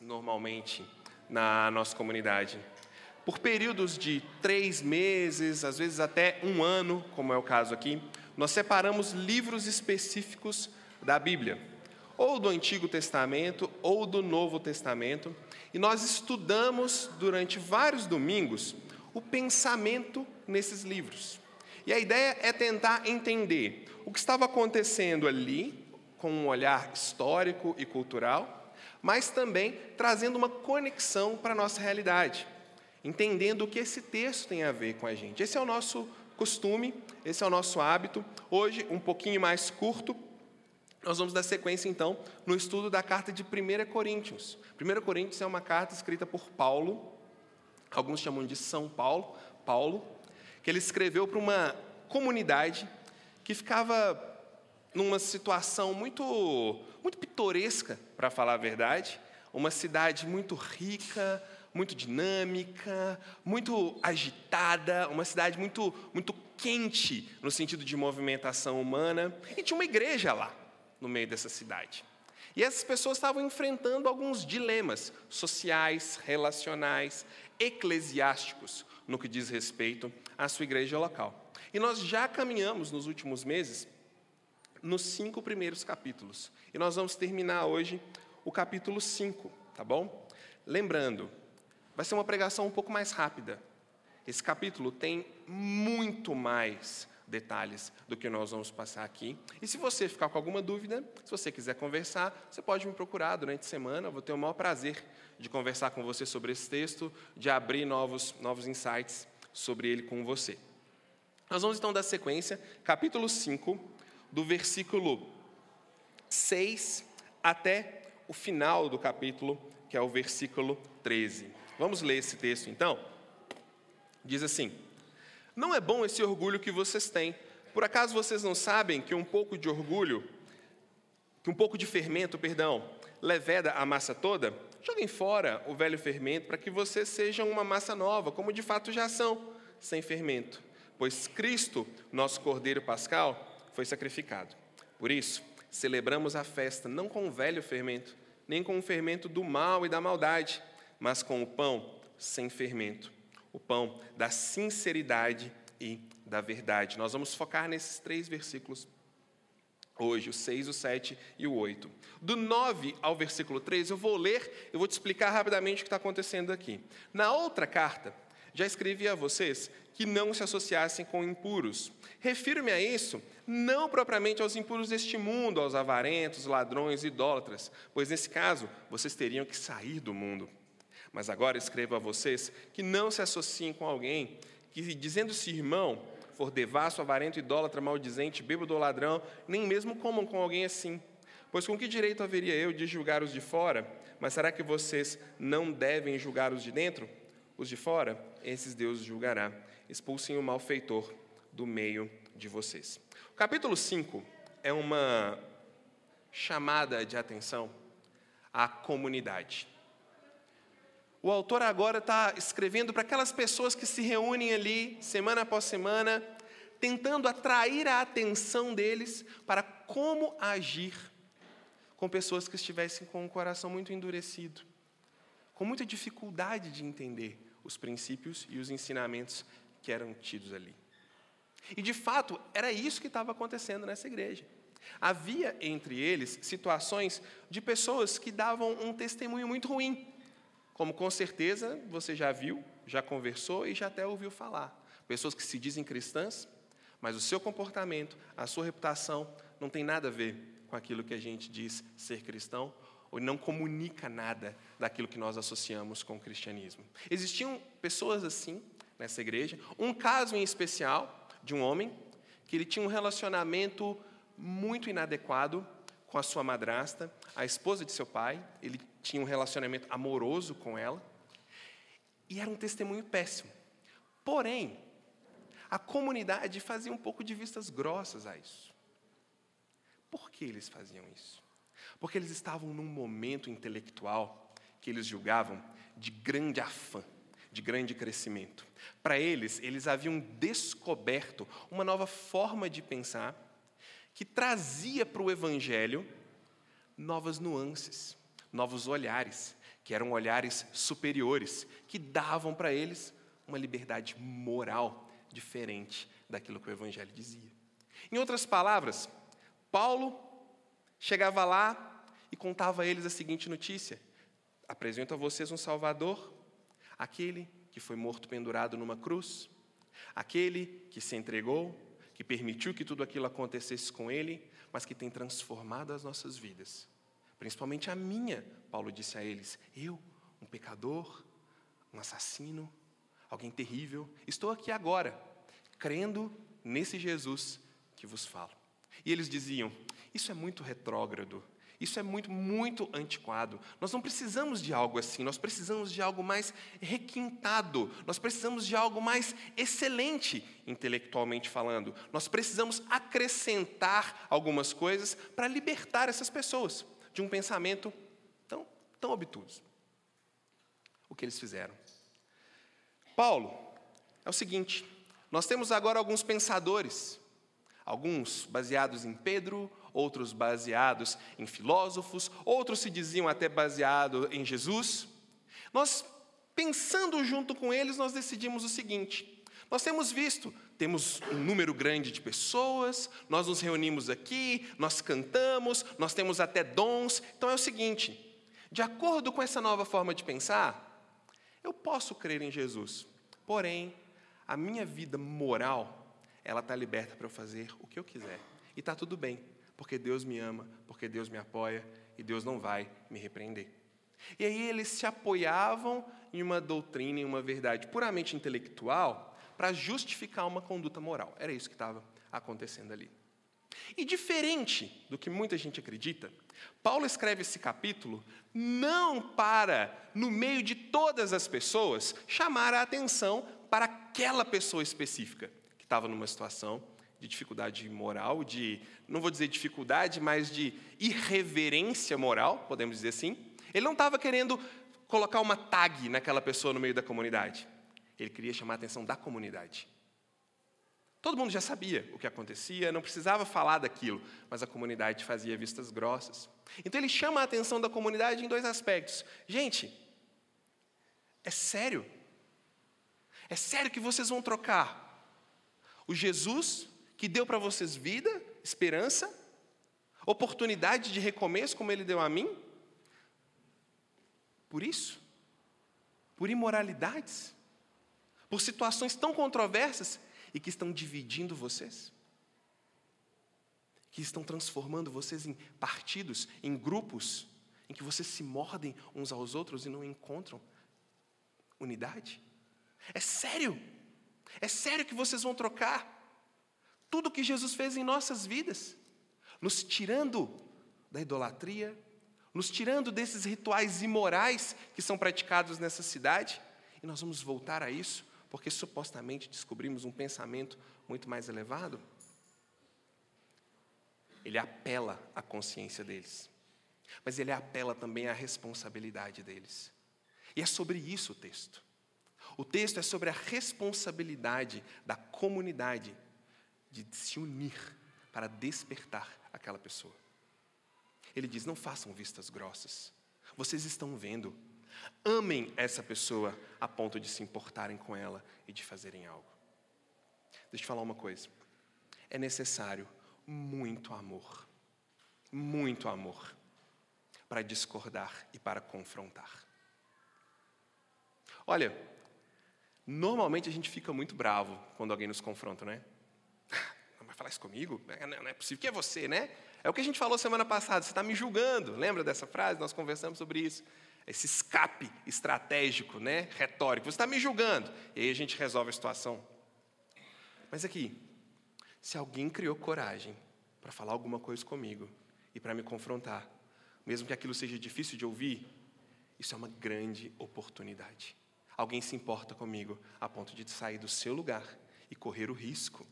normalmente na nossa comunidade. Por períodos de três meses, às vezes até um ano, como é o caso aqui, nós separamos livros específicos da Bíblia, ou do Antigo Testamento ou do Novo Testamento, e nós estudamos durante vários domingos o pensamento nesses livros. E a ideia é tentar entender o que estava acontecendo ali, com um olhar histórico e cultural, mas também trazendo uma conexão para a nossa realidade, entendendo o que esse texto tem a ver com a gente. Esse é o nosso costume, esse é o nosso hábito. Hoje, um pouquinho mais curto, nós vamos dar sequência então no estudo da carta de 1 Coríntios. 1 Coríntios é uma carta escrita por Paulo, alguns chamam de São Paulo, Paulo, que ele escreveu para uma comunidade que ficava numa situação muito, muito pitoresca, para falar a verdade, uma cidade muito rica, muito dinâmica, muito agitada, uma cidade muito, muito quente no sentido de movimentação humana, e tinha uma igreja lá, no meio dessa cidade. E essas pessoas estavam enfrentando alguns dilemas sociais, relacionais, eclesiásticos, no que diz respeito à sua igreja local. E nós já caminhamos nos últimos meses nos cinco primeiros capítulos. E nós vamos terminar hoje o capítulo 5, tá bom? Lembrando, vai ser uma pregação um pouco mais rápida. Esse capítulo tem muito mais detalhes do que nós vamos passar aqui. E se você ficar com alguma dúvida, se você quiser conversar, você pode me procurar durante a semana. Eu vou ter o maior prazer de conversar com você sobre esse texto, de abrir novos, novos insights sobre ele com você. Nós vamos então dar sequência, capítulo 5, do versículo 6 até o final do capítulo, que é o versículo 13. Vamos ler esse texto então? Diz assim: Não é bom esse orgulho que vocês têm. Por acaso vocês não sabem que um pouco de orgulho, que um pouco de fermento, perdão, leveda a massa toda? Joguem fora o velho fermento para que vocês sejam uma massa nova, como de fato já são, sem fermento. Pois Cristo, nosso Cordeiro Pascal, foi sacrificado. Por isso, celebramos a festa não com o velho fermento, nem com o fermento do mal e da maldade, mas com o pão sem fermento, o pão da sinceridade e da verdade. Nós vamos focar nesses três versículos hoje, o 6, o 7 e o 8. Do 9 ao versículo 3, eu vou ler, eu vou te explicar rapidamente o que está acontecendo aqui. Na outra carta, já escrevi a vocês que não se associassem com impuros. Refiro-me a isso não propriamente aos impuros deste mundo, aos avarentos, ladrões, idólatras, pois nesse caso vocês teriam que sair do mundo. Mas agora escrevo a vocês que não se associem com alguém que, dizendo-se irmão, for devasso, avarento, idólatra, maldizente, bêbado ou ladrão, nem mesmo comam com alguém assim. Pois com que direito haveria eu de julgar os de fora? Mas será que vocês não devem julgar os de dentro? Os de fora, esses Deus julgará. Expulsem o malfeitor do meio de vocês. O capítulo 5 é uma chamada de atenção à comunidade. O autor agora está escrevendo para aquelas pessoas que se reúnem ali, semana após semana, tentando atrair a atenção deles para como agir com pessoas que estivessem com o coração muito endurecido, com muita dificuldade de entender os princípios e os ensinamentos que eram tidos ali. E de fato, era isso que estava acontecendo nessa igreja. Havia entre eles situações de pessoas que davam um testemunho muito ruim, como com certeza você já viu, já conversou e já até ouviu falar. Pessoas que se dizem cristãs, mas o seu comportamento, a sua reputação não tem nada a ver com aquilo que a gente diz ser cristão ou não comunica nada daquilo que nós associamos com o cristianismo. Existiam pessoas assim nessa igreja, um caso em especial de um homem que ele tinha um relacionamento muito inadequado com a sua madrasta, a esposa de seu pai, ele tinha um relacionamento amoroso com ela, e era um testemunho péssimo. Porém, a comunidade fazia um pouco de vistas grossas a isso. Por que eles faziam isso? Porque eles estavam num momento intelectual que eles julgavam de grande afã, de grande crescimento. Para eles, eles haviam descoberto uma nova forma de pensar que trazia para o Evangelho novas nuances, novos olhares, que eram olhares superiores, que davam para eles uma liberdade moral diferente daquilo que o Evangelho dizia. Em outras palavras, Paulo chegava lá e contava a eles a seguinte notícia: Apresento a vocês um Salvador, aquele que foi morto pendurado numa cruz, aquele que se entregou, que permitiu que tudo aquilo acontecesse com ele, mas que tem transformado as nossas vidas, principalmente a minha, Paulo disse a eles: Eu, um pecador, um assassino, alguém terrível, estou aqui agora, crendo nesse Jesus que vos falo. E eles diziam: Isso é muito retrógrado, isso é muito, muito antiquado. Nós não precisamos de algo assim, nós precisamos de algo mais requintado, nós precisamos de algo mais excelente, intelectualmente falando. Nós precisamos acrescentar algumas coisas para libertar essas pessoas de um pensamento tão, tão obtuso. O que eles fizeram? Paulo, é o seguinte: nós temos agora alguns pensadores, alguns baseados em Pedro, outros baseados em filósofos, outros se diziam até baseado em Jesus. Nós, pensando junto com eles, nós decidimos o seguinte: nós temos visto, temos um número grande de pessoas, nós nos reunimos aqui, nós cantamos, nós temos até dons. Então é o seguinte: de acordo com essa nova forma de pensar, eu posso crer em Jesus, porém, a minha vida moral, ela está liberta para eu fazer o que eu quiser. E está tudo bem porque Deus me ama, porque Deus me apoia e Deus não vai me repreender. E aí eles se apoiavam em uma doutrina, em uma verdade puramente intelectual, para justificar uma conduta moral. Era isso que estava acontecendo ali. E diferente do que muita gente acredita, Paulo escreve esse capítulo não para, no meio de todas as pessoas, chamar a atenção para aquela pessoa específica que estava numa situação de dificuldade moral, de, não vou dizer dificuldade, mas de irreverência moral, podemos dizer assim. Ele não estava querendo colocar uma tag naquela pessoa no meio da comunidade. Ele queria chamar a atenção da comunidade. Todo mundo já sabia o que acontecia, não precisava falar daquilo, mas a comunidade fazia vistas grossas. Então ele chama a atenção da comunidade em dois aspectos. Gente, é sério? É sério que vocês vão trocar o Jesus que deu para vocês vida, esperança, oportunidade de recomeço, como Ele deu a mim? Por isso? Por imoralidades? Por situações tão controversas e que estão dividindo vocês? Que estão transformando vocês em partidos, em grupos, em que vocês se mordem uns aos outros e não encontram unidade? É sério? É sério que vocês vão trocar tudo que Jesus fez em nossas vidas, nos tirando da idolatria, nos tirando desses rituais imorais que são praticados nessa cidade, e nós vamos voltar a isso, porque supostamente descobrimos um pensamento muito mais elevado. Ele apela à consciência deles, mas ele apela também à responsabilidade deles. E é sobre isso o texto. O texto é sobre a responsabilidade da comunidade de se unir para despertar aquela pessoa. Ele diz: não façam vistas grossas. Vocês estão vendo. Amem essa pessoa a ponto de se importarem com ela e de fazerem algo. Deixa eu falar uma coisa. É necessário muito amor, muito amor, para discordar e para confrontar. Olha, normalmente a gente fica muito bravo quando alguém nos confronta, não é? falar isso comigo? É, não, é possível. que é você, né? É o que a gente falou semana passada. Você está me julgando. Lembra dessa frase? Nós conversamos sobre isso. Esse escape estratégico, né? retórico. Você está me julgando. E aí a gente resolve a situação. Mas aqui, se alguém criou coragem para falar alguma coisa comigo e para me confrontar, mesmo que aquilo seja difícil de ouvir, isso é uma grande oportunidade. Alguém se importa comigo a ponto de sair do seu lugar e correr o risco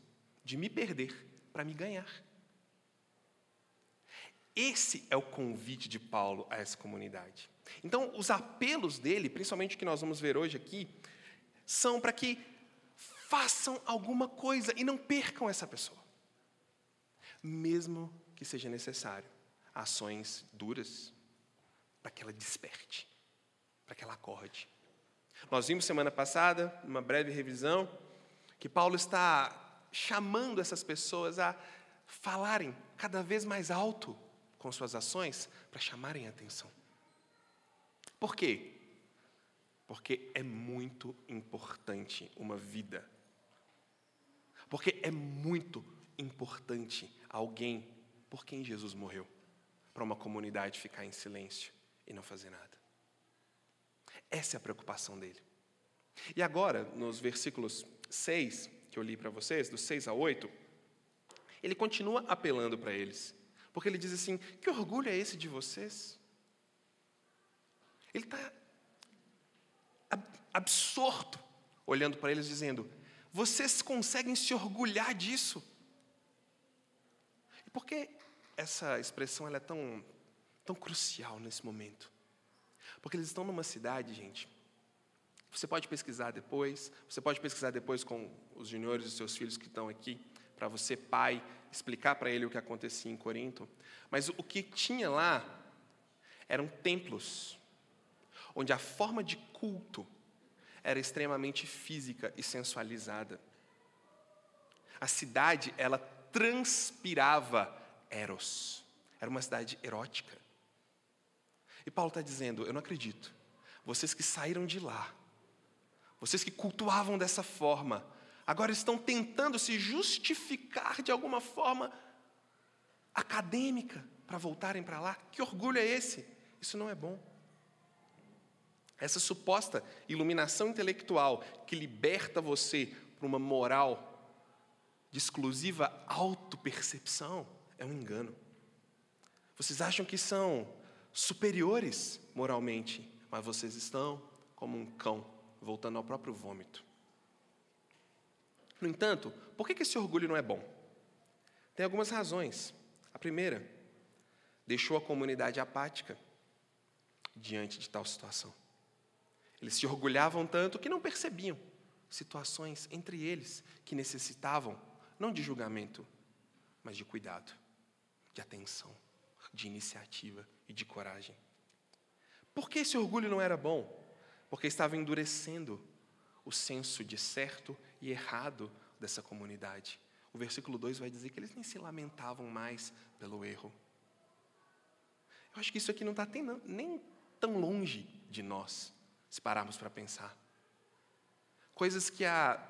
de me perder para me ganhar. Esse é o convite de Paulo a essa comunidade. Então, os apelos dele, principalmente o que nós vamos ver hoje aqui, são para que façam alguma coisa e não percam essa pessoa. Mesmo que seja necessário ações duras para que ela desperte. para que ela acorde. Nós vimos semana passada, uma breve revisão, que Paulo está chamando essas pessoas a falarem cada vez mais alto com suas ações para chamarem a atenção. Por quê? Porque é muito importante uma vida. Porque é muito importante alguém por quem Jesus morreu, para uma comunidade ficar em silêncio e não fazer nada. Essa é a preocupação dele. E agora, nos versículos 6, eu li para vocês, dos 6 a 8, ele continua apelando para eles. Porque ele diz assim: Que orgulho é esse de vocês? Ele está absorto, olhando para eles, dizendo: Vocês conseguem se orgulhar disso? E por que essa expressão é tão, tão crucial nesse momento? Porque eles estão numa cidade, gente. Você pode pesquisar depois, você pode pesquisar depois com os juniores e seus filhos que estão aqui, para você, pai, explicar para ele o que acontecia em Corinto. Mas o que tinha lá eram templos, onde a forma de culto era extremamente física e sensualizada. A cidade, ela transpirava eros. Era uma cidade erótica. E Paulo está dizendo: Eu não acredito. Vocês que saíram de lá, vocês que cultuavam dessa forma, agora estão tentando se justificar de alguma forma acadêmica para voltarem para lá. Que orgulho é esse? Isso não é bom. Essa suposta iluminação intelectual que liberta você para uma moral de exclusiva autopercepção é um engano. Vocês acham que são superiores moralmente, mas vocês estão como um cão voltando ao próprio vômito. No entanto, por que esse orgulho não é bom? Tem algumas razões. A primeira, deixou a comunidade apática diante de tal situação. Eles se orgulhavam tanto que não percebiam situações entre eles que necessitavam não de julgamento, mas de cuidado, de atenção, de iniciativa e de coragem. Por que esse orgulho não era bom? Porque estava endurecendo o senso de certo e errado dessa comunidade. O versículo 2 vai dizer que eles nem se lamentavam mais pelo erro. Eu acho que isso aqui não está nem tão longe de nós, se pararmos para pensar. Coisas que há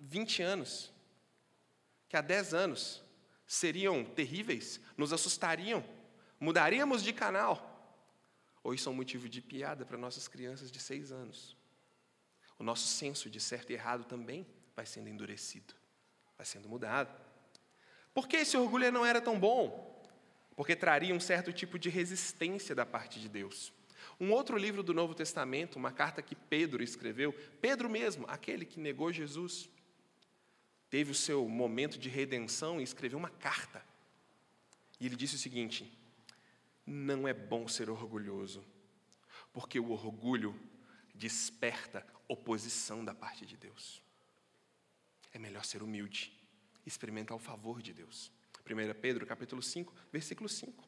20 anos, que há 10 anos seriam terríveis, nos assustariam, mudaríamos de canal. Hoje são motivo de piada para nossas crianças de 6 anos. O nosso senso de certo e errado também vai sendo endurecido, vai sendo mudado. Por que esse orgulho não era tão bom? Porque traria um certo tipo de resistência da parte de Deus. Um outro livro do Novo Testamento, uma carta que Pedro escreveu, Pedro mesmo, aquele que negou Jesus, teve o seu momento de redenção e escreveu uma carta. E ele disse o seguinte: Não é bom ser orgulhoso, porque o orgulho desperta oposição da parte de Deus. É melhor ser humilde, experimentar o favor de Deus. 1 Pedro capítulo 5, versículo 5.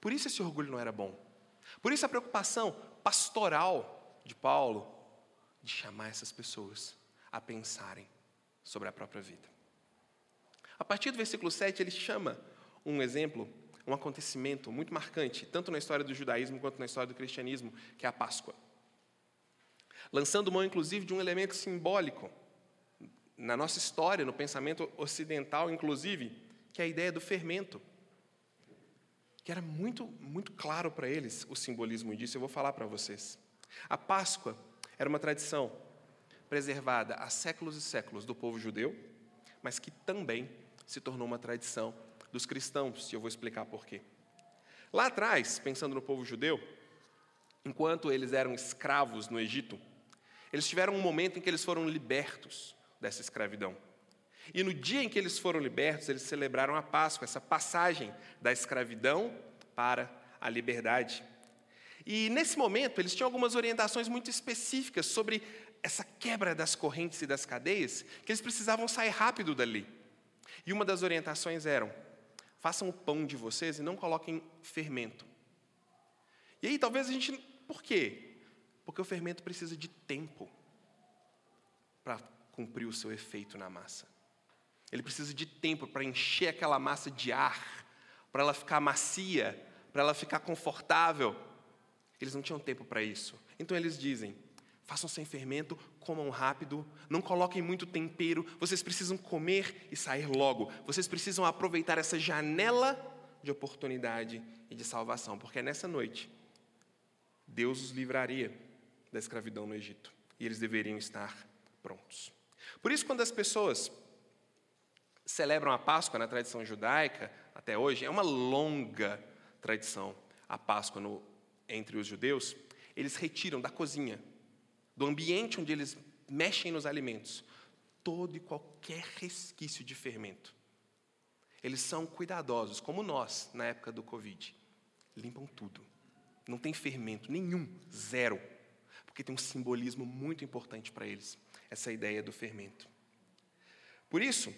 Por isso esse orgulho não era bom. Por isso a preocupação pastoral de Paulo de chamar essas pessoas a pensarem sobre a própria vida. A partir do versículo 7, ele chama um exemplo, um acontecimento muito marcante, tanto na história do judaísmo quanto na história do cristianismo, que é a Páscoa. Lançando mão, inclusive, de um elemento simbólico na nossa história, no pensamento ocidental, inclusive, que é a ideia do fermento. Que era muito, muito claro para eles o simbolismo disso, eu vou falar para vocês. A Páscoa era uma tradição preservada há séculos e séculos do povo judeu, mas que também se tornou uma tradição dos cristãos, e eu vou explicar por quê. Lá atrás, pensando no povo judeu, enquanto eles eram escravos no Egito, eles tiveram um momento em que eles foram libertos dessa escravidão. E no dia em que eles foram libertos, eles celebraram a Páscoa, essa passagem da escravidão para a liberdade. E nesse momento, eles tinham algumas orientações muito específicas sobre essa quebra das correntes e das cadeias, que eles precisavam sair rápido dali. E uma das orientações eram: façam o pão de vocês e não coloquem fermento. E aí talvez a gente, por quê? Porque o fermento precisa de tempo para cumprir o seu efeito na massa. Ele precisa de tempo para encher aquela massa de ar, para ela ficar macia, para ela ficar confortável. Eles não tinham tempo para isso. Então eles dizem: façam sem fermento, comam rápido, não coloquem muito tempero, vocês precisam comer e sair logo. Vocês precisam aproveitar essa janela de oportunidade e de salvação, porque nessa noite Deus os livraria da escravidão no Egito e eles deveriam estar prontos. Por isso, quando as pessoas celebram a Páscoa na tradição judaica, até hoje, é uma longa tradição a Páscoa no, entre os judeus, eles retiram da cozinha do ambiente onde eles mexem nos alimentos, todo e qualquer resquício de fermento. Eles são cuidadosos, como nós, na época do Covid. Limpam tudo. Não tem fermento nenhum, zero. Porque tem um simbolismo muito importante para eles, essa ideia do fermento. Por isso,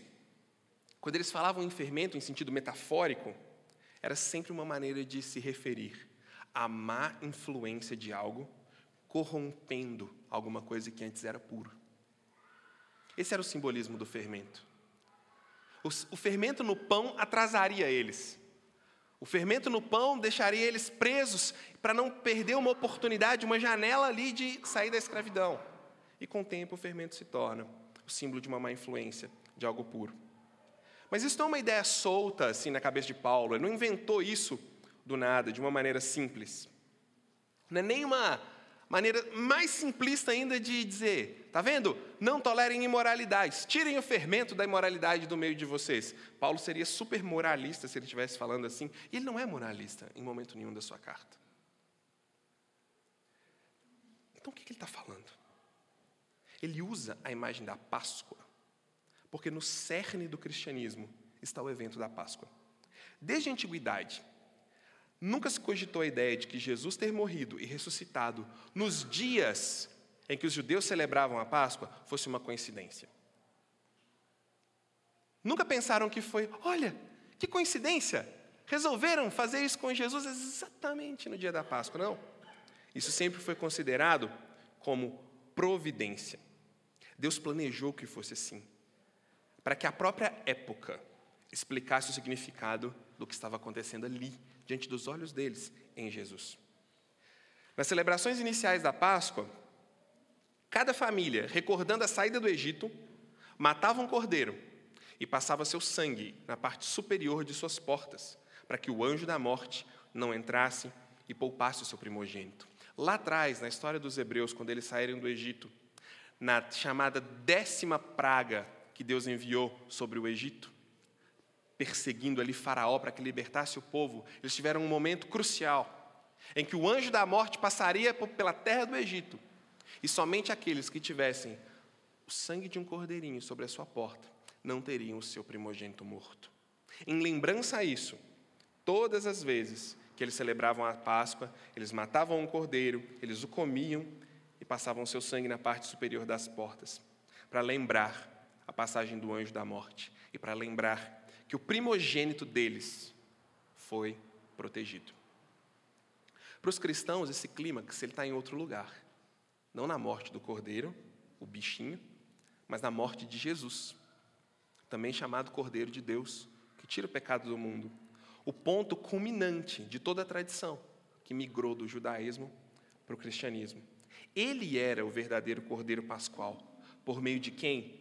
quando eles falavam em fermento em sentido metafórico, era sempre uma maneira de se referir à má influência de algo corrompendo alguma coisa que antes era puro. Esse era o simbolismo do fermento. O, fermento no pão atrasaria eles. O fermento no pão deixaria eles presos para não perder uma oportunidade, uma janela ali de sair da escravidão. E com o tempo o fermento se torna o símbolo de uma má influência, de algo puro. Mas isso não é uma ideia solta assim na cabeça de Paulo. Ele não inventou isso do nada, de uma maneira simples. Não é nem uma maneira mais simplista ainda de dizer, tá vendo? Não tolerem imoralidades, tirem o fermento da imoralidade do meio de vocês. Paulo seria super moralista se ele estivesse falando assim, e ele não é moralista em momento nenhum da sua carta. Então o que ele está falando? Ele usa a imagem da Páscoa, porque no cerne do cristianismo está o evento da Páscoa. Desde a antiguidade, Nunca se cogitou a ideia de que Jesus ter morrido e ressuscitado nos dias em que os judeus celebravam a Páscoa fosse uma coincidência. Nunca pensaram que foi, olha, que coincidência, resolveram fazer isso com Jesus exatamente no dia da Páscoa. Não. Isso sempre foi considerado como providência. Deus planejou que fosse assim, para que a própria época explicasse o significado do que estava acontecendo ali, diante dos olhos deles, em Jesus. Nas celebrações iniciais da Páscoa, cada família, recordando a saída do Egito, matava um cordeiro e passava seu sangue na parte superior de suas portas, para que o anjo da morte não entrasse e poupasse o seu primogênito. Lá atrás, na história dos hebreus, quando eles saíram do Egito, na chamada décima praga que Deus enviou sobre o Egito, perseguindo ali Faraó para que libertasse o povo, eles tiveram um momento crucial em que o anjo da morte passaria pela terra do Egito e somente aqueles que tivessem o sangue de um cordeirinho sobre a sua porta não teriam o seu primogênito morto. Em lembrança a isso, todas as vezes que eles celebravam a Páscoa, eles matavam um cordeiro, eles o comiam e passavam seu sangue na parte superior das portas, para lembrar a passagem do anjo da morte e para lembrar que o primogênito deles foi protegido. Para os cristãos, esse clímax está em outro lugar. Não na morte do cordeiro, o bichinho, mas na morte de Jesus, também chamado Cordeiro de Deus, que tira o pecado do mundo. O ponto culminante de toda a tradição que migrou do judaísmo para o cristianismo. Ele era o verdadeiro Cordeiro Pascual, por meio de quem?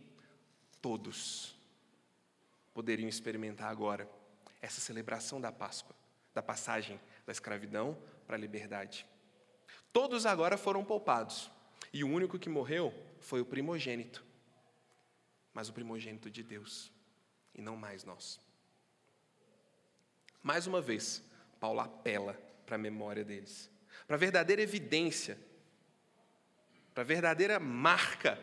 Todos poderiam experimentar agora essa celebração da Páscoa, da passagem da escravidão para a liberdade. Todos agora foram poupados, e o único que morreu foi o primogênito, mas o primogênito de Deus, e não mais nós. Mais uma vez, Paulo apela para a memória deles, para a verdadeira evidência, para a verdadeira marca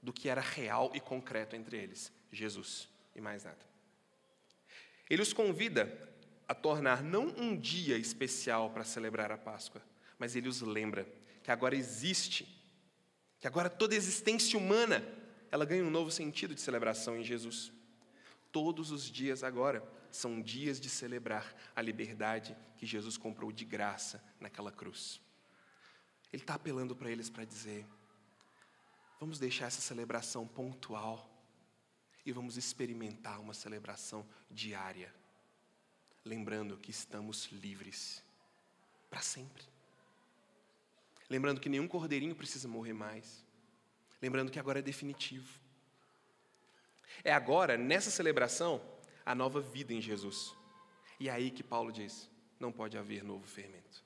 do que era real e concreto entre eles: Jesus e mais nada. Ele os convida a tornar não um dia especial para celebrar a Páscoa, mas ele os lembra que agora existe, que agora toda existência humana, ela ganha um novo sentido de celebração em Jesus. Todos os dias agora são dias de celebrar a liberdade que Jesus comprou de graça naquela cruz. Ele está apelando para eles para dizer: vamos deixar essa celebração pontual e vamos experimentar uma celebração diária, lembrando que estamos livres para sempre. Lembrando que nenhum cordeirinho precisa morrer mais. Lembrando que agora é definitivo. É agora, nessa celebração, a nova vida em Jesus. E é aí que Paulo diz: não pode haver novo fermento.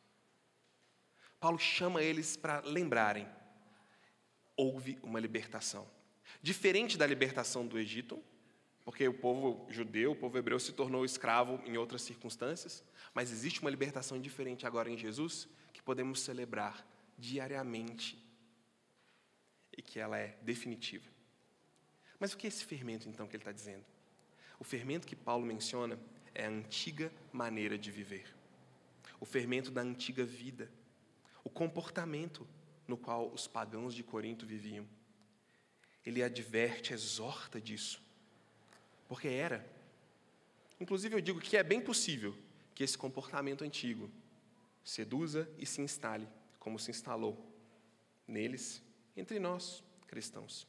Paulo chama eles para lembrarem: houve uma libertação. Diferente da libertação do Egito, porque o povo judeu, o povo hebreu se tornou escravo em outras circunstâncias, mas existe uma libertação diferente agora em Jesus que podemos celebrar diariamente e que ela é definitiva. Mas o que é esse fermento então que ele está dizendo? O fermento que Paulo menciona é a antiga maneira de viver, o fermento da antiga vida, o comportamento no qual os pagãos de Corinto viviam. Ele adverte, exorta disso, porque era. Inclusive, eu digo que é bem possível que esse comportamento antigo seduza e se instale, como se instalou neles, entre nós, cristãos.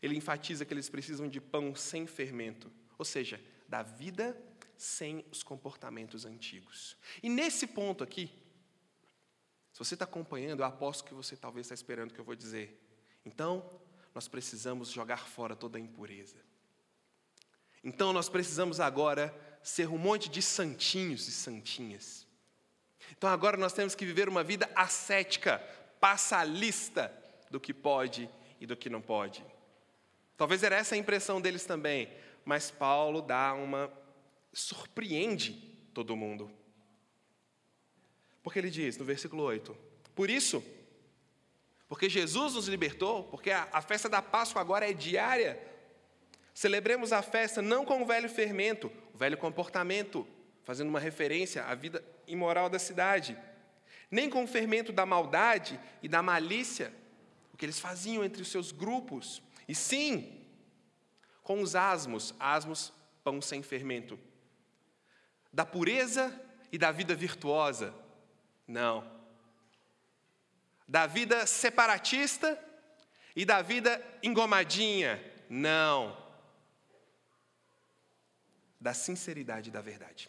Ele enfatiza que eles precisam de pão sem fermento, ou seja, da vida sem os comportamentos antigos. E nesse ponto aqui, se você está acompanhando, eu aposto que você talvez está esperando o que eu vou dizer. Então, nós precisamos jogar fora toda a impureza. Então, nós precisamos agora ser um monte de santinhos e santinhas. Então, agora nós temos que viver uma vida ascética, passa a lista do que pode e do que não pode. Talvez era essa a impressão deles também, mas Paulo dá uma surpreende todo mundo. Porque ele diz no versículo 8: Por isso, porque Jesus nos libertou, porque a, a festa da Páscoa agora é diária, celebremos a festa não com o velho fermento, o velho comportamento, fazendo uma referência à vida imoral da cidade, nem com o fermento da maldade e da malícia, o que eles faziam entre os seus grupos, e sim com os asmos, asmos, pão sem fermento, da pureza e da vida virtuosa, não. Da vida separatista e da vida engomadinha? Não. Da sinceridade e da verdade.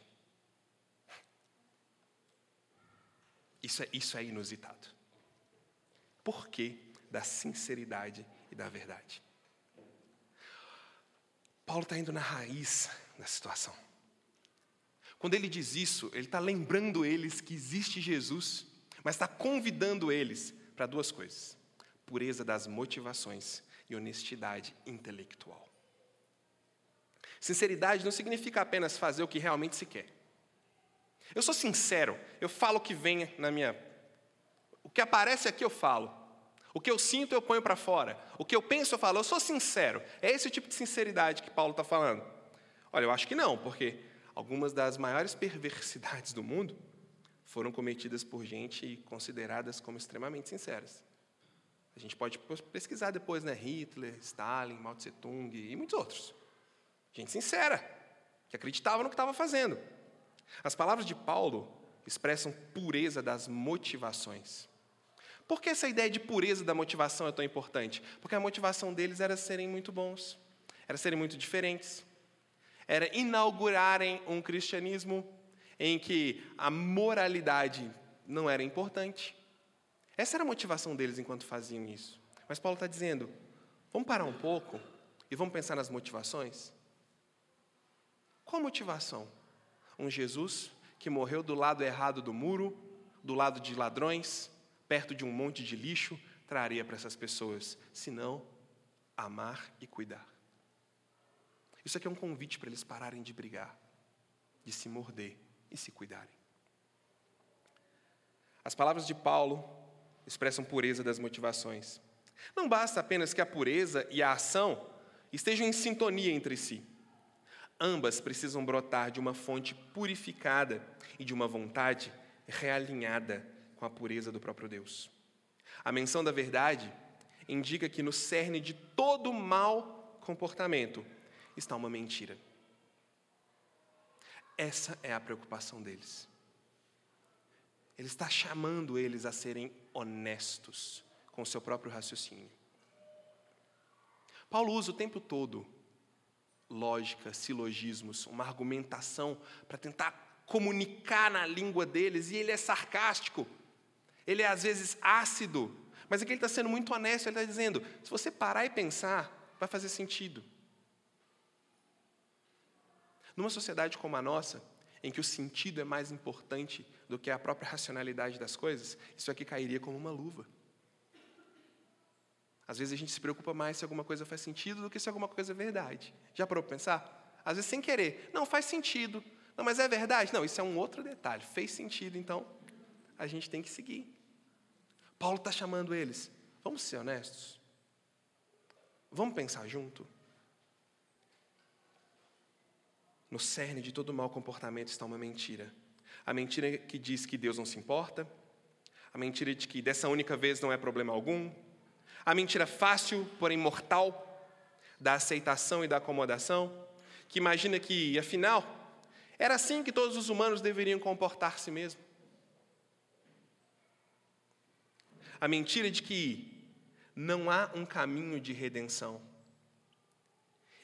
Isso é, isso é inusitado. Por que da sinceridade e da verdade? Paulo está indo na raiz da situação. Quando ele diz isso, ele está lembrando eles que existe Jesus, mas está convidando eles para duas coisas: pureza das motivações e honestidade intelectual. Sinceridade não significa apenas fazer o que realmente se quer. Eu sou sincero, eu falo o que vem na minha. O que aparece aqui eu falo. O que eu sinto eu ponho para fora. O que eu penso eu falo. Eu sou sincero. É esse o tipo de sinceridade que Paulo está falando. Olha, eu acho que não, porque algumas das maiores perversidades do mundo foram cometidas por gente consideradas como extremamente sinceras. A gente pode pesquisar depois, né? Hitler, Stalin, Mao Tse Tung e muitos outros. Gente sincera, que acreditava no que estava fazendo. As palavras de Paulo expressam pureza das motivações. Por que essa ideia de pureza da motivação é tão importante? Porque a motivação deles era serem muito bons, era serem muito diferentes, era inaugurarem um cristianismo em que a moralidade não era importante. Essa era a motivação deles enquanto faziam isso. Mas Paulo está dizendo: vamos parar um pouco e vamos pensar nas motivações? Qual motivação? Um Jesus que morreu do lado errado do muro, do lado de ladrões, perto de um monte de lixo, traria para essas pessoas, senão amar e cuidar. Isso aqui é um convite para eles pararem de brigar, de se morder e se cuidarem. As palavras de Paulo expressam pureza das motivações. Não basta apenas que a pureza e a ação estejam em sintonia entre si. Ambas precisam brotar de uma fonte purificada e de uma vontade realinhada com a pureza do próprio Deus. A menção da verdade indica que no cerne de todo mau comportamento está uma mentira. Essa é a preocupação deles. Ele está chamando eles a serem honestos com o seu próprio raciocínio. Paulo usa o tempo todo lógica, silogismos, uma argumentação para tentar comunicar na língua deles, e ele é sarcástico, ele é às vezes ácido, mas aqui ele está sendo muito honesto, ele está dizendo: se você parar e pensar, vai fazer sentido. Numa sociedade como a nossa, em que o sentido é mais importante do que a própria racionalidade das coisas, isso aqui cairia como uma luva. Às vezes a gente se preocupa mais se alguma coisa faz sentido do que se alguma coisa é verdade. Já parou para pensar? Às vezes sem querer. Não, faz sentido. Não, mas é verdade? Não, isso é um outro detalhe. Fez sentido, então a gente tem que seguir. Paulo está chamando eles. Vamos ser honestos? Vamos pensar junto? No cerne de todo mau comportamento está uma mentira. A mentira que diz que Deus não se importa, a mentira de que dessa única vez não é problema algum, a mentira fácil, porém mortal, da aceitação e da acomodação, que imagina que, afinal, era assim que todos os humanos deveriam comportar-se mesmo. A mentira de que não há um caminho de redenção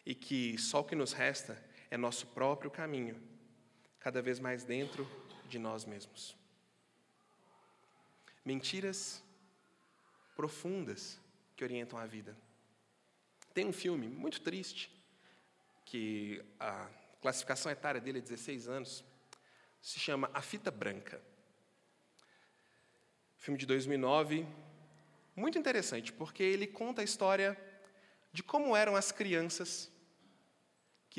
e que só o que nos resta é nosso próprio caminho, cada vez mais dentro de nós mesmos. Mentiras profundas que orientam a vida. Tem um filme muito triste, que a classificação etária dele é 16 anos, se chama A Fita Branca. Filme de 2009, muito interessante, porque ele conta a história de como eram as crianças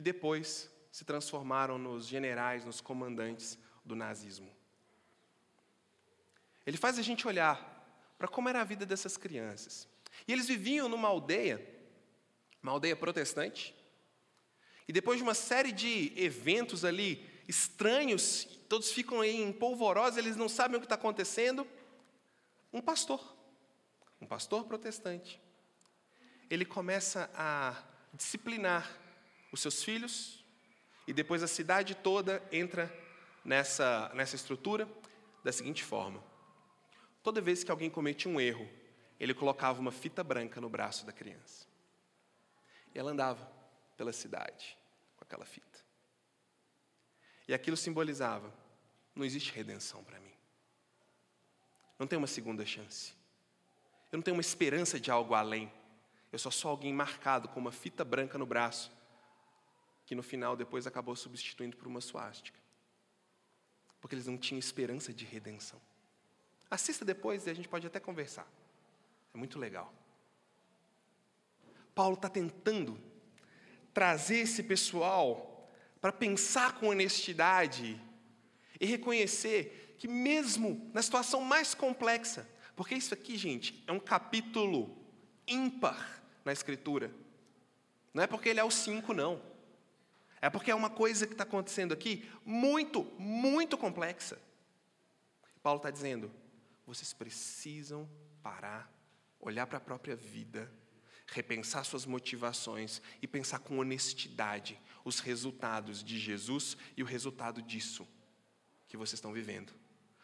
que depois se transformaram nos generais, nos comandantes do nazismo. Ele faz a gente olhar para como era a vida dessas crianças. E eles viviam numa aldeia, uma aldeia protestante, e depois de uma série de eventos ali estranhos, todos ficam aí em polvorosa, eles não sabem o que está acontecendo. Um pastor, um pastor protestante, ele começa a disciplinar os seus filhos, e depois a cidade toda entra nessa, nessa estrutura da seguinte forma: toda vez que alguém cometia um erro, ele colocava uma fita branca no braço da criança. E ela andava pela cidade com aquela fita. E aquilo simbolizava: não existe redenção para mim. Não tem uma segunda chance. Eu não tenho uma esperança de algo além. Eu só sou alguém marcado com uma fita branca no braço que no final depois acabou substituindo por uma suástica. Porque eles não tinham esperança de redenção. Assista depois e a gente pode até conversar. É muito legal. Paulo está tentando trazer esse pessoal para pensar com honestidade e reconhecer que, mesmo na situação mais complexa, porque isso aqui, gente, é um capítulo ímpar na Escritura, não é porque ele é o cinco, não. É porque é uma coisa que está acontecendo aqui muito, muito complexa. Paulo está dizendo: vocês precisam parar, olhar para a própria vida, repensar suas motivações e pensar com honestidade os resultados de Jesus e o resultado disso que vocês estão vivendo.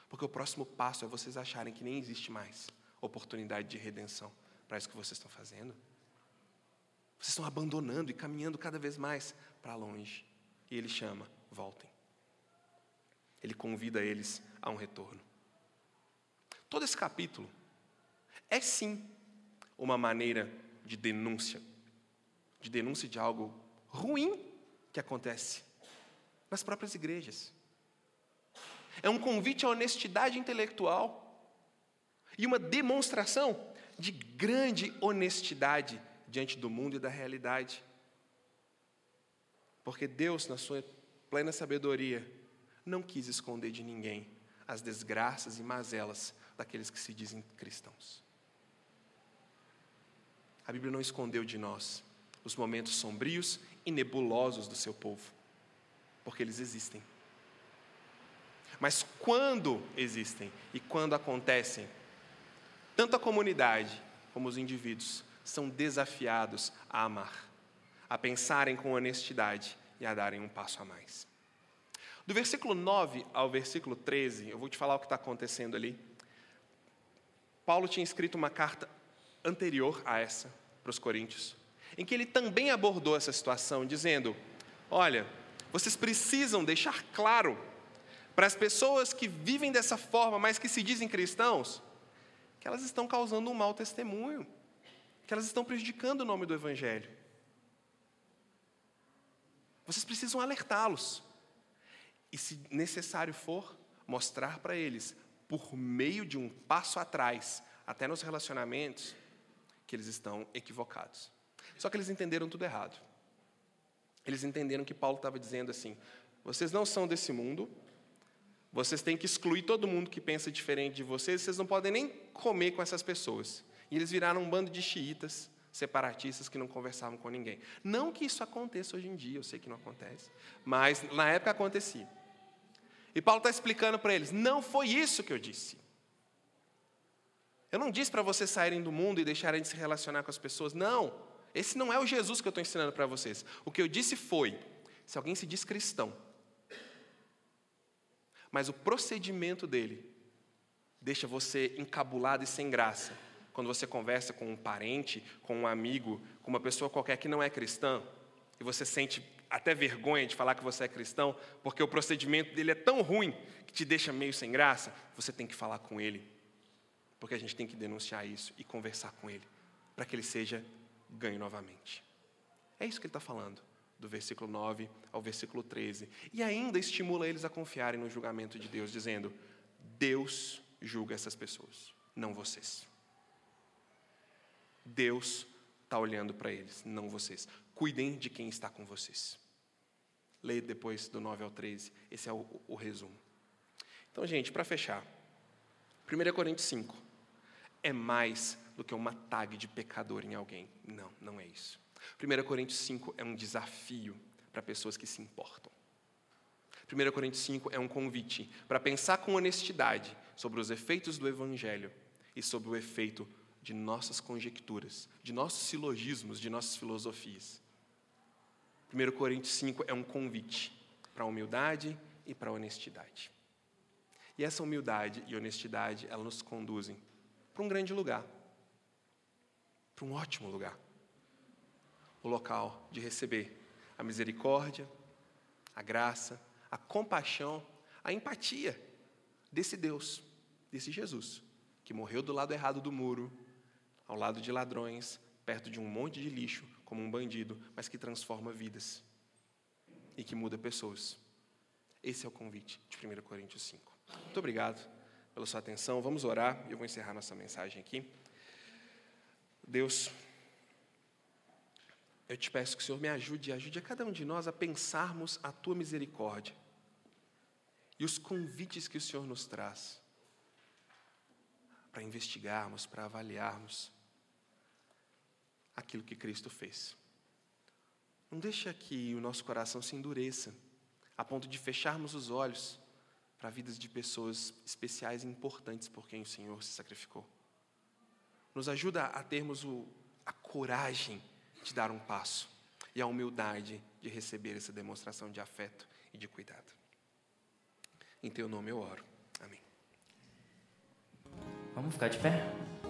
Porque o próximo passo é vocês acharem que nem existe mais oportunidade de redenção para isso que vocês estão fazendo. Vocês estão abandonando e caminhando cada vez mais para longe. E ele chama: voltem. Ele convida eles a um retorno. Todo esse capítulo é sim uma maneira de denúncia, de denúncia de algo ruim que acontece nas próprias igrejas. É um convite à honestidade intelectual e uma demonstração de grande honestidade diante do mundo e da realidade. Porque Deus, na sua plena sabedoria, não quis esconder de ninguém as desgraças e mazelas daqueles que se dizem cristãos. A Bíblia não escondeu de nós os momentos sombrios e nebulosos do seu povo, porque eles existem. Mas quando existem e quando acontecem, tanto a comunidade como os indivíduos são desafiados a amar, a pensarem com honestidade e a darem um passo a mais. Do versículo 9 ao versículo 13, eu vou te falar o que está acontecendo ali. Paulo tinha escrito uma carta anterior a essa, para os Coríntios, em que ele também abordou essa situação, dizendo: Olha, vocês precisam deixar claro para as pessoas que vivem dessa forma, mas que se dizem cristãos, que elas estão causando um mau testemunho, que elas estão prejudicando o nome do Evangelho. Vocês precisam alertá-los e, se necessário for, mostrar para eles, por meio de um passo atrás, até nos relacionamentos, que eles estão equivocados. Só que eles entenderam tudo errado. Eles entenderam que Paulo estava dizendo assim: vocês não são desse mundo, vocês têm que excluir todo mundo que pensa diferente de vocês, vocês não podem nem comer com essas pessoas. E eles viraram um bando de xiitas, separatistas que não conversavam com ninguém. Não que isso aconteça hoje em dia, eu sei que não acontece, mas na época acontecia. E Paulo está explicando para eles: não foi isso que eu disse. Eu não disse para vocês saírem do mundo e deixarem de se relacionar com as pessoas. Não, esse não é o Jesus que eu estou ensinando para vocês. O que eu disse foi: se alguém se diz cristão, mas o procedimento dele deixa você encabulado e sem graça, quando você conversa com um parente, com um amigo, com uma pessoa qualquer que não é cristã, e você sente até vergonha de falar que você é cristão, porque o procedimento dele é tão ruim que te deixa meio sem graça, você tem que falar com ele. Porque a gente tem que denunciar isso e conversar com ele, para que ele seja ganho novamente. É isso que ele está falando, do versículo 9 ao versículo 13. E ainda estimula eles a confiarem no julgamento de Deus, dizendo: Deus julga essas pessoas, não vocês. Deus está olhando para eles, não vocês. Cuidem de quem está com vocês. Leia depois do 9 ao 13. Esse é o, o resumo. Então, gente, para fechar, 1 Coríntios 5 é mais do que uma tag de pecador em alguém. Não, não é isso. 1 Coríntios 5 é um desafio para pessoas que se importam. 1 Coríntios 5 é um convite para pensar com honestidade sobre os efeitos do Evangelho e sobre o efeito de nossas conjecturas, de nossos silogismos, de nossas filosofias. 1 Coríntios 5 é um convite para a humildade e para a honestidade. E essa humildade e honestidade, elas nos conduzem para um grande lugar, para um ótimo lugar. O local de receber a misericórdia, a graça, a compaixão, a empatia desse Deus, desse Jesus, que morreu do lado errado do muro, ao lado de ladrões, perto de um monte de lixo, como um bandido, mas que transforma vidas e que muda pessoas. Esse é o convite de 1 Coríntios 5. Muito obrigado pela sua atenção. Vamos orar e eu vou encerrar nossa mensagem aqui. Deus, eu te peço que o Senhor me ajude e ajude a cada um de nós a pensarmos a tua misericórdia e os convites que o Senhor nos traz para investigarmos, para avaliarmos aquilo que Cristo fez. Não deixa que o nosso coração se endureça, a ponto de fecharmos os olhos para vidas de pessoas especiais e importantes por quem o Senhor se sacrificou. Nos ajuda a termos o, a coragem de dar um passo e a humildade de receber essa demonstração de afeto e de cuidado. Em teu nome eu oro. Amém. Vamos ficar de pé?